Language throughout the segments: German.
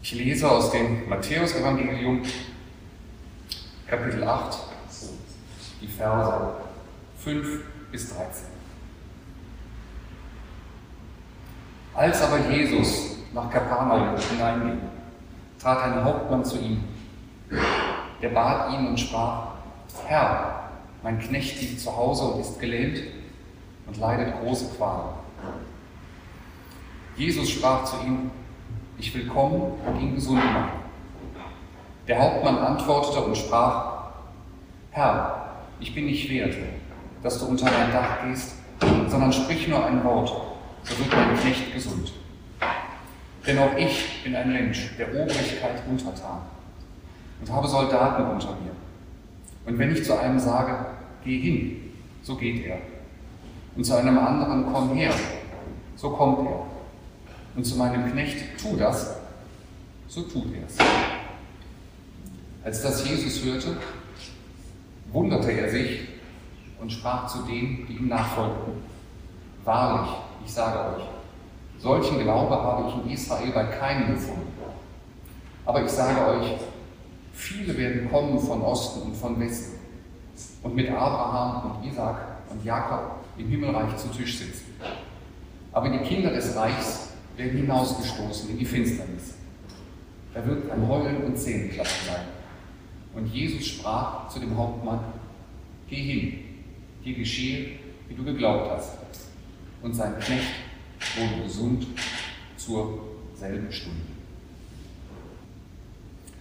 Ich lese aus dem Matthäusevangelium, Kapitel 8, die Verse 5 bis 13. Als aber Jesus nach Kapernaum hineinging, trat ein Hauptmann zu ihm. Der bat ihn und sprach, Herr, mein Knecht liegt zu Hause und ist gelähmt und leidet große Qual. Jesus sprach zu ihm, ich will kommen und ihn gesund machen. Der Hauptmann antwortete und sprach, Herr, ich bin nicht wert, dass du unter mein Dach gehst, sondern sprich nur ein Wort, so wird mein Knecht gesund. Denn auch ich bin ein Mensch der Obrigkeit untertan und habe Soldaten unter mir. Und wenn ich zu einem sage, geh hin, so geht er. Und zu einem anderen, komm her, so kommt er. Und zu meinem Knecht, tu das, so tut er es. Als das Jesus hörte, wunderte er sich und sprach zu denen, die ihm nachfolgten. Wahrlich, ich sage euch, solchen Glaube habe ich in Israel bei keinem gefunden. Aber ich sage euch, viele werden kommen von Osten und von Westen und mit Abraham und Isaac und Jakob im Himmelreich zu Tisch sitzen. Aber die Kinder des Reichs werden hinausgestoßen in die Finsternis. Da wird ein Heulen und Zähneklatschen sein. Und Jesus sprach zu dem Hauptmann, geh hin, dir geschehe, wie du geglaubt hast. Und sein Knecht wurde gesund zur selben Stunde.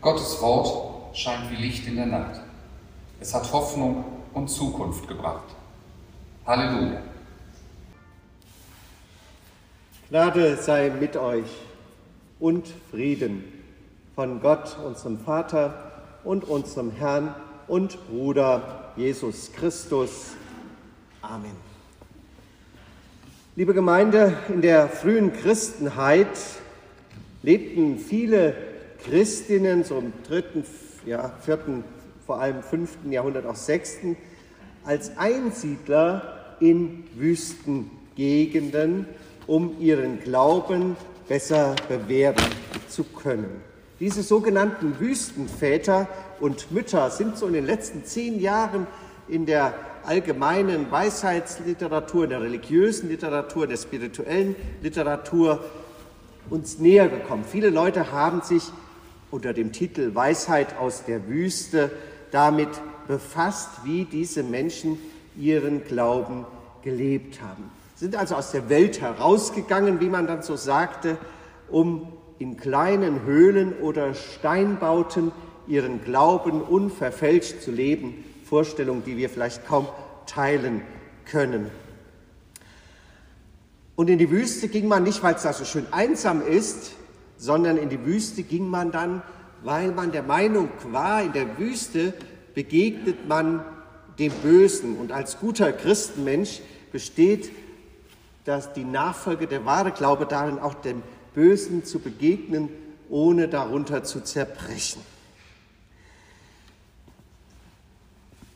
Gottes Wort scheint wie Licht in der Nacht. Es hat Hoffnung und Zukunft gebracht. Halleluja. Gnade sei mit euch und Frieden von Gott, unserem Vater und unserem Herrn und Bruder Jesus Christus. Amen. Liebe Gemeinde, in der frühen Christenheit lebten viele Christinnen, so im dritten, ja, vierten, vor allem fünften Jahrhundert, auch sechsten, als Einsiedler in Wüstengegenden, um ihren Glauben besser bewähren zu können. Diese sogenannten Wüstenväter und Mütter sind so in den letzten zehn Jahren in der allgemeinen Weisheitsliteratur, in der religiösen Literatur, der spirituellen Literatur uns näher gekommen. Viele Leute haben sich unter dem Titel Weisheit aus der Wüste damit befasst, wie diese Menschen ihren Glauben gelebt haben. Sind also aus der Welt herausgegangen, wie man dann so sagte, um in kleinen Höhlen oder Steinbauten ihren Glauben unverfälscht zu leben. Vorstellungen, die wir vielleicht kaum teilen können. Und in die Wüste ging man nicht, weil es da so schön einsam ist, sondern in die Wüste ging man dann, weil man der Meinung war, in der Wüste begegnet man dem Bösen. Und als guter Christenmensch besteht dass die Nachfolge, der wahre Glaube darin, auch dem Bösen zu begegnen, ohne darunter zu zerbrechen.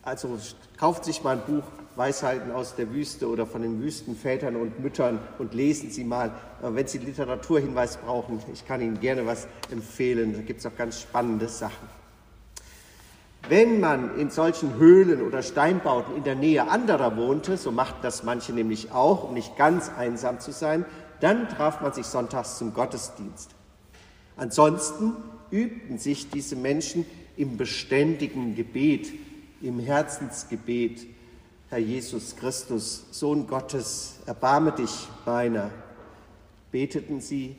Also kauft sich mal ein Buch Weisheiten aus der Wüste oder von den Wüstenvätern und Müttern und lesen Sie mal. Wenn Sie Literaturhinweis brauchen, ich kann Ihnen gerne was empfehlen. Da gibt es auch ganz spannende Sachen. Wenn man in solchen Höhlen oder Steinbauten in der Nähe anderer wohnte, so machten das manche nämlich auch, um nicht ganz einsam zu sein, dann traf man sich sonntags zum Gottesdienst. Ansonsten übten sich diese Menschen im beständigen Gebet, im Herzensgebet. Herr Jesus Christus, Sohn Gottes, erbarme dich meiner. Beteten sie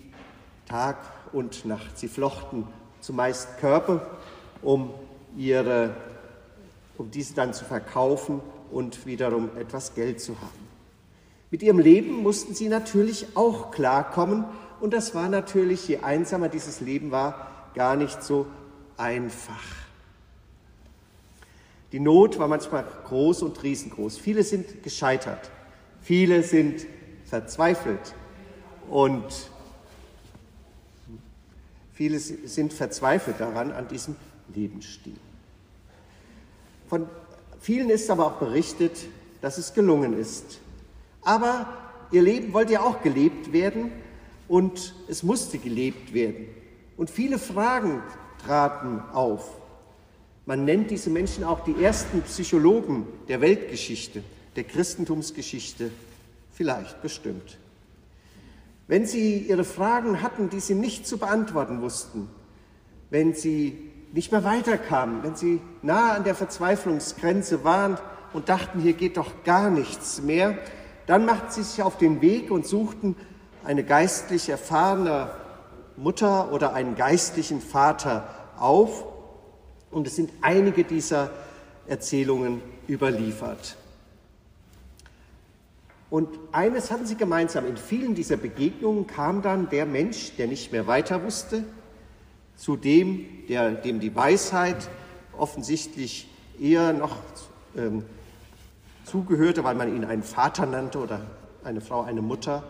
Tag und Nacht. Sie flochten zumeist Körper, um ihre, um diese dann zu verkaufen und wiederum etwas Geld zu haben. Mit ihrem Leben mussten sie natürlich auch klarkommen und das war natürlich, je einsamer dieses Leben war, gar nicht so einfach. Die Not war manchmal groß und riesengroß. Viele sind gescheitert, viele sind verzweifelt und viele sind verzweifelt daran, an diesem Lebensstil. Von vielen ist aber auch berichtet, dass es gelungen ist. Aber ihr Leben wollte ja auch gelebt werden und es musste gelebt werden. Und viele Fragen traten auf. Man nennt diese Menschen auch die ersten Psychologen der Weltgeschichte, der Christentumsgeschichte, vielleicht bestimmt. Wenn sie ihre Fragen hatten, die sie nicht zu beantworten wussten, wenn sie nicht mehr weiterkamen, wenn sie nahe an der Verzweiflungsgrenze waren und dachten, hier geht doch gar nichts mehr, dann machten sie sich auf den Weg und suchten eine geistlich erfahrene Mutter oder einen geistlichen Vater auf. Und es sind einige dieser Erzählungen überliefert. Und eines hatten sie gemeinsam. In vielen dieser Begegnungen kam dann der Mensch, der nicht mehr weiter wusste, zu dem, der, dem die Weisheit offensichtlich eher noch ähm, zugehörte, weil man ihn einen Vater nannte oder eine Frau eine Mutter,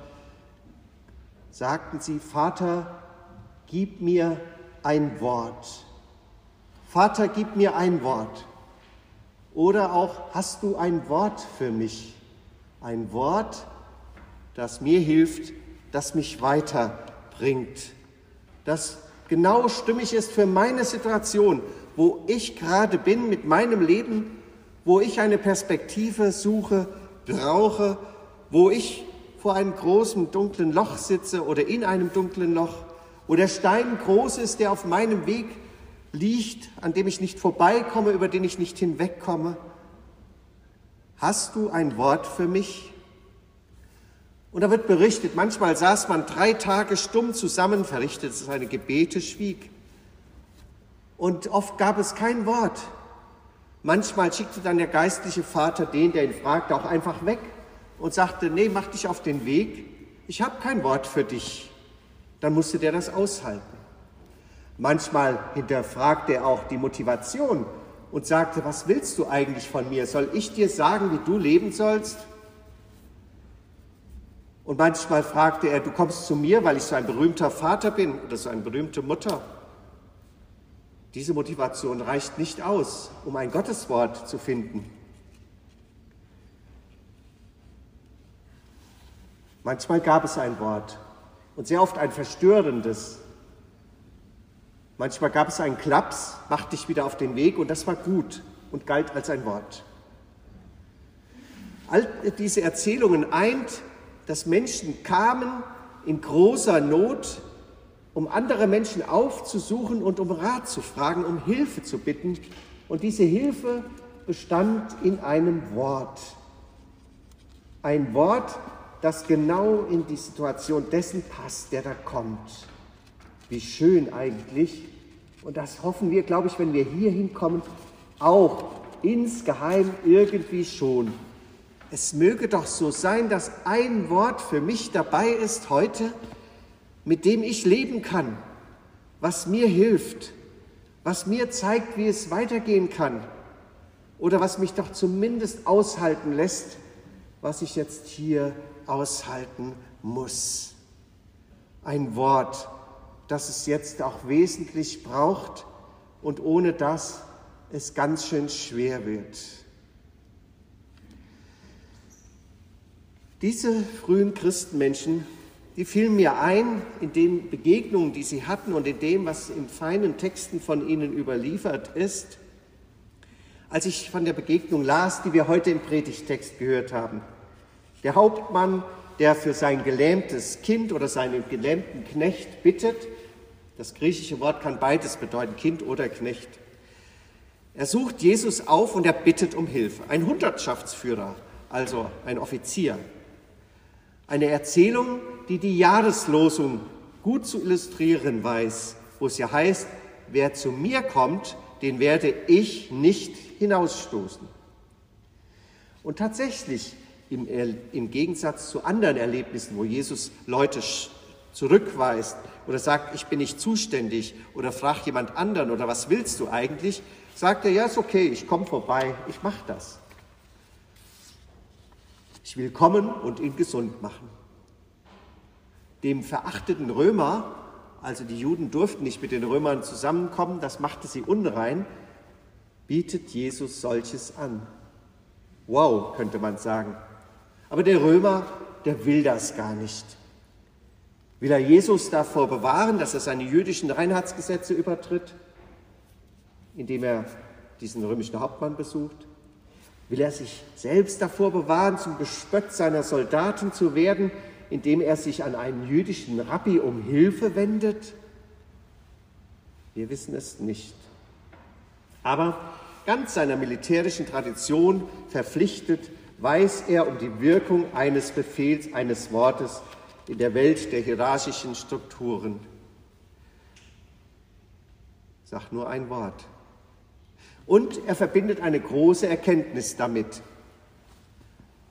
sagten sie, Vater, gib mir ein Wort. Vater, gib mir ein Wort. Oder auch, hast du ein Wort für mich? Ein Wort, das mir hilft, das mich weiterbringt, das genau stimmig ist für meine Situation, wo ich gerade bin mit meinem Leben, wo ich eine Perspektive suche, brauche, wo ich vor einem großen dunklen Loch sitze oder in einem dunklen Loch, wo der Stein groß ist, der auf meinem Weg liegt, an dem ich nicht vorbeikomme, über den ich nicht hinwegkomme. Hast du ein Wort für mich? Und da wird berichtet, manchmal saß man drei Tage stumm zusammen, verrichtete seine Gebete, schwieg. Und oft gab es kein Wort. Manchmal schickte dann der geistliche Vater den, der ihn fragte, auch einfach weg und sagte, nee, mach dich auf den Weg, ich habe kein Wort für dich. Dann musste der das aushalten. Manchmal hinterfragte er auch die Motivation und sagte, was willst du eigentlich von mir? Soll ich dir sagen, wie du leben sollst? Und manchmal fragte er, du kommst zu mir, weil ich so ein berühmter Vater bin oder so eine berühmte Mutter. Diese Motivation reicht nicht aus, um ein Gotteswort zu finden. Manchmal gab es ein Wort und sehr oft ein verstörendes. Manchmal gab es einen Klaps, mach dich wieder auf den Weg und das war gut und galt als ein Wort. All diese Erzählungen eint dass Menschen kamen in großer Not, um andere Menschen aufzusuchen und um Rat zu fragen, um Hilfe zu bitten. Und diese Hilfe bestand in einem Wort. Ein Wort, das genau in die Situation dessen passt, der da kommt. Wie schön eigentlich. Und das hoffen wir, glaube ich, wenn wir hier hinkommen, auch insgeheim irgendwie schon es möge doch so sein, dass ein Wort für mich dabei ist heute, mit dem ich leben kann, was mir hilft, was mir zeigt, wie es weitergehen kann oder was mich doch zumindest aushalten lässt, was ich jetzt hier aushalten muss. Ein Wort, das es jetzt auch wesentlich braucht und ohne das es ganz schön schwer wird. Diese frühen Christenmenschen, die fielen mir ein in den Begegnungen, die sie hatten und in dem, was in feinen Texten von ihnen überliefert ist, als ich von der Begegnung las, die wir heute im Predigtext gehört haben. Der Hauptmann, der für sein gelähmtes Kind oder seinen gelähmten Knecht bittet, das griechische Wort kann beides bedeuten, Kind oder Knecht. Er sucht Jesus auf und er bittet um Hilfe. Ein Hundertschaftsführer, also ein Offizier, eine Erzählung, die die Jahreslosung gut zu illustrieren weiß, wo es ja heißt, wer zu mir kommt, den werde ich nicht hinausstoßen. Und tatsächlich, im, im Gegensatz zu anderen Erlebnissen, wo Jesus Leute zurückweist oder sagt, ich bin nicht zuständig oder fragt jemand anderen oder was willst du eigentlich, sagt er, ja, ist okay, ich komme vorbei, ich mache das. Ich will kommen und ihn gesund machen. Dem verachteten Römer, also die Juden durften nicht mit den Römern zusammenkommen, das machte sie unrein, bietet Jesus solches an. Wow, könnte man sagen. Aber der Römer, der will das gar nicht. Will er Jesus davor bewahren, dass er seine jüdischen Reinheitsgesetze übertritt, indem er diesen römischen Hauptmann besucht? Will er sich selbst davor bewahren, zum Gespött seiner Soldaten zu werden, indem er sich an einen jüdischen Rabbi um Hilfe wendet? Wir wissen es nicht. Aber ganz seiner militärischen Tradition verpflichtet, weiß er um die Wirkung eines Befehls, eines Wortes in der Welt der hierarchischen Strukturen. Sag nur ein Wort. Und er verbindet eine große Erkenntnis damit,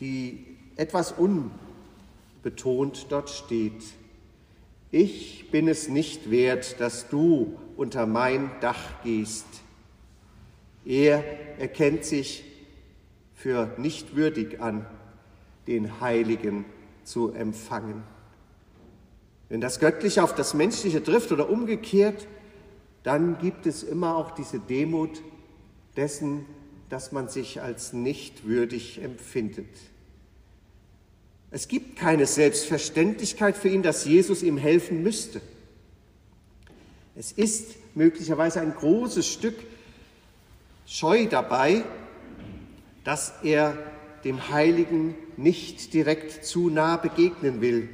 die etwas unbetont dort steht. Ich bin es nicht wert, dass du unter mein Dach gehst. Er erkennt sich für nicht würdig an, den Heiligen zu empfangen. Wenn das Göttliche auf das Menschliche trifft oder umgekehrt, dann gibt es immer auch diese Demut dessen, dass man sich als nicht würdig empfindet. Es gibt keine Selbstverständlichkeit für ihn, dass Jesus ihm helfen müsste. Es ist möglicherweise ein großes Stück Scheu dabei, dass er dem Heiligen nicht direkt zu nah begegnen will,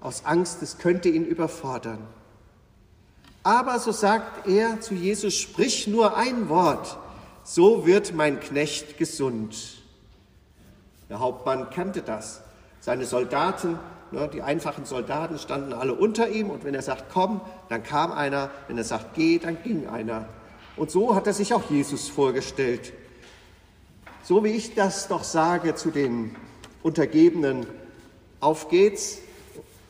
aus Angst, es könnte ihn überfordern. Aber so sagt er zu Jesus, sprich nur ein Wort, so wird mein Knecht gesund. Der Hauptmann kannte das. Seine Soldaten, ne, die einfachen Soldaten standen alle unter ihm und wenn er sagt, komm, dann kam einer, wenn er sagt, geh, dann ging einer. Und so hat er sich auch Jesus vorgestellt. So wie ich das doch sage zu den Untergebenen, auf geht's,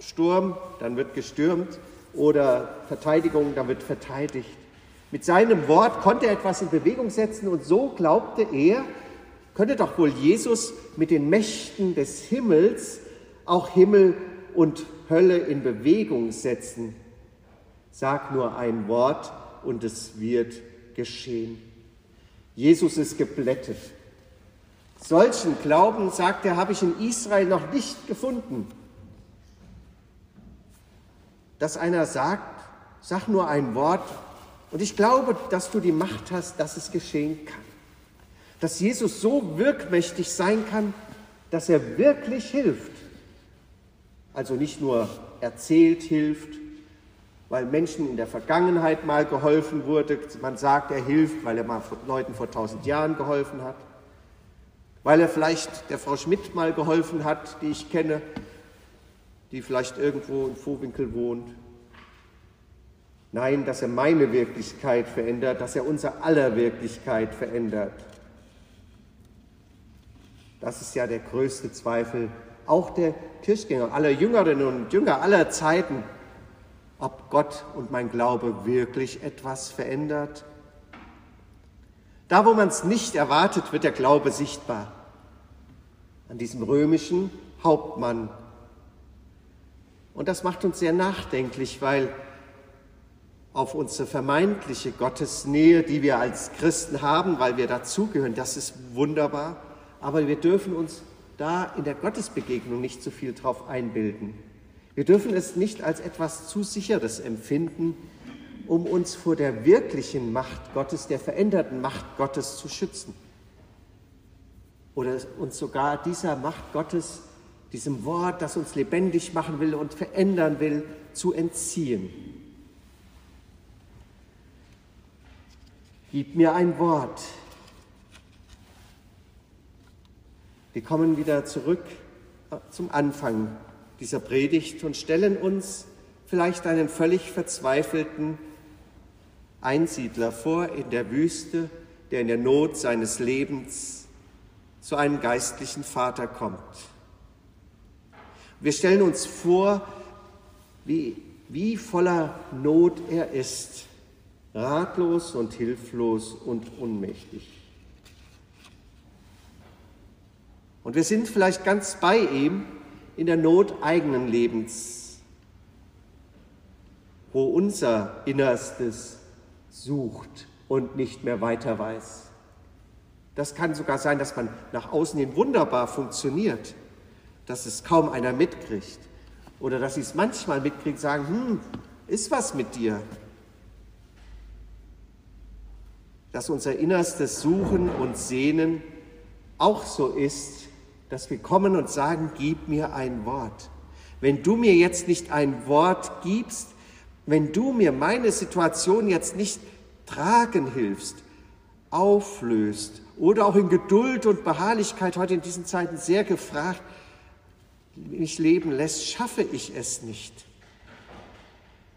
Sturm, dann wird gestürmt oder Verteidigung, dann wird verteidigt. Mit seinem Wort konnte er etwas in Bewegung setzen und so glaubte er, könnte doch wohl Jesus mit den Mächten des Himmels auch Himmel und Hölle in Bewegung setzen. Sag nur ein Wort und es wird geschehen. Jesus ist geblättet. Solchen Glauben, sagt er, habe ich in Israel noch nicht gefunden. Dass einer sagt, sag nur ein Wort und ich glaube, dass du die Macht hast, dass es geschehen kann. Dass Jesus so wirkmächtig sein kann, dass er wirklich hilft. Also nicht nur erzählt hilft, weil Menschen in der Vergangenheit mal geholfen wurde. Man sagt, er hilft, weil er mal Leuten vor tausend Jahren geholfen hat. Weil er vielleicht der Frau Schmidt mal geholfen hat, die ich kenne, die vielleicht irgendwo in Vorwinkel wohnt. Nein, dass er meine Wirklichkeit verändert, dass er unser aller Wirklichkeit verändert. Das ist ja der größte Zweifel auch der Kirchgänger, aller Jüngerinnen und Jünger aller Zeiten ob Gott und mein Glaube wirklich etwas verändert. Da, wo man es nicht erwartet, wird der Glaube sichtbar. An diesem römischen Hauptmann. Und das macht uns sehr nachdenklich, weil auf unsere vermeintliche Gottesnähe, die wir als Christen haben, weil wir dazugehören, das ist wunderbar. Aber wir dürfen uns da in der Gottesbegegnung nicht so viel drauf einbilden. Wir dürfen es nicht als etwas zu Sicheres empfinden, um uns vor der wirklichen Macht Gottes, der veränderten Macht Gottes zu schützen. Oder uns sogar dieser Macht Gottes, diesem Wort, das uns lebendig machen will und verändern will, zu entziehen. Gib mir ein Wort. Wir kommen wieder zurück zum Anfang dieser Predigt und stellen uns vielleicht einen völlig verzweifelten Einsiedler vor in der Wüste, der in der Not seines Lebens zu einem geistlichen Vater kommt. Wir stellen uns vor, wie, wie voller Not er ist, ratlos und hilflos und unmächtig. Und wir sind vielleicht ganz bei ihm in der Not eigenen Lebens, wo unser Innerstes sucht und nicht mehr weiter weiß. Das kann sogar sein, dass man nach außen hin wunderbar funktioniert, dass es kaum einer mitkriegt. oder dass sie es manchmal mitkriegen, sagen, hm, ist was mit dir? Dass unser innerstes Suchen und Sehnen auch so ist, dass wir kommen und sagen, gib mir ein Wort. Wenn du mir jetzt nicht ein Wort gibst, wenn du mir meine Situation jetzt nicht tragen hilfst, auflöst oder auch in Geduld und Beharrlichkeit heute in diesen Zeiten sehr gefragt, mich leben lässt, schaffe ich es nicht.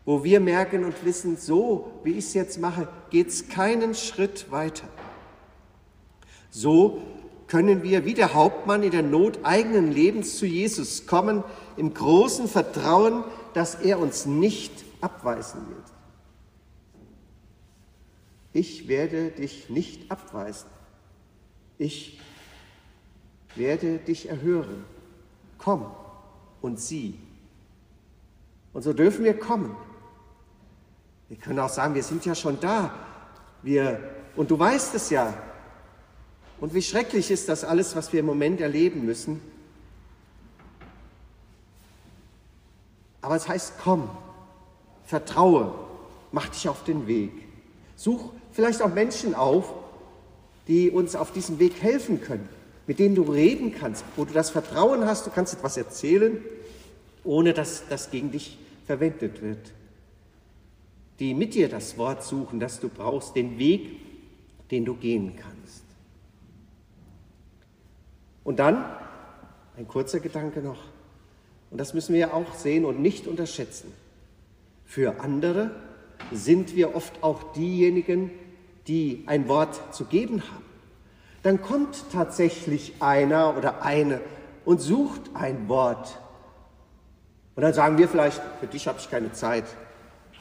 Wo wir merken und wissen, so wie ich es jetzt mache, geht es keinen Schritt weiter. So können wir wie der Hauptmann in der Not eigenen Lebens zu Jesus kommen, im großen Vertrauen, dass er uns nicht abweisen wird. Ich werde dich nicht abweisen. Ich werde dich erhören. Komm und sieh. Und so dürfen wir kommen. Wir können auch sagen, wir sind ja schon da. Wir, und du weißt es ja. Und wie schrecklich ist das alles, was wir im Moment erleben müssen. Aber es heißt, komm, vertraue, mach dich auf den Weg. Such vielleicht auch Menschen auf, die uns auf diesem Weg helfen können, mit denen du reden kannst, wo du das Vertrauen hast, du kannst etwas erzählen, ohne dass das gegen dich verwendet wird. Die mit dir das Wort suchen, das du brauchst, den Weg, den du gehen kannst. Und dann ein kurzer Gedanke noch, und das müssen wir ja auch sehen und nicht unterschätzen. Für andere sind wir oft auch diejenigen, die ein Wort zu geben haben. Dann kommt tatsächlich einer oder eine und sucht ein Wort. Und dann sagen wir vielleicht, für dich habe ich keine Zeit.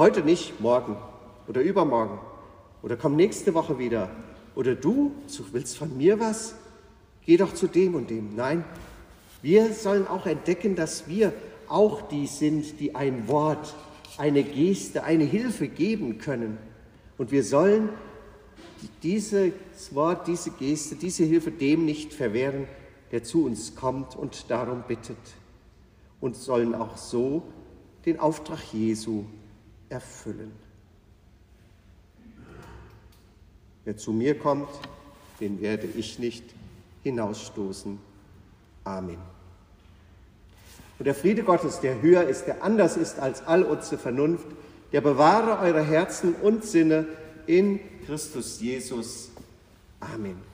Heute nicht, morgen oder übermorgen. Oder komm nächste Woche wieder. Oder du willst von mir was? Geh doch zu dem und dem. Nein, wir sollen auch entdecken, dass wir auch die sind, die ein Wort, eine Geste, eine Hilfe geben können. Und wir sollen dieses Wort, diese Geste, diese Hilfe dem nicht verwehren, der zu uns kommt und darum bittet. Und sollen auch so den Auftrag Jesu erfüllen. Wer zu mir kommt, den werde ich nicht hinausstoßen. Amen. Und der Friede Gottes, der höher ist, der anders ist als all unsere Vernunft, der bewahre eure Herzen und Sinne in Christus Jesus. Amen.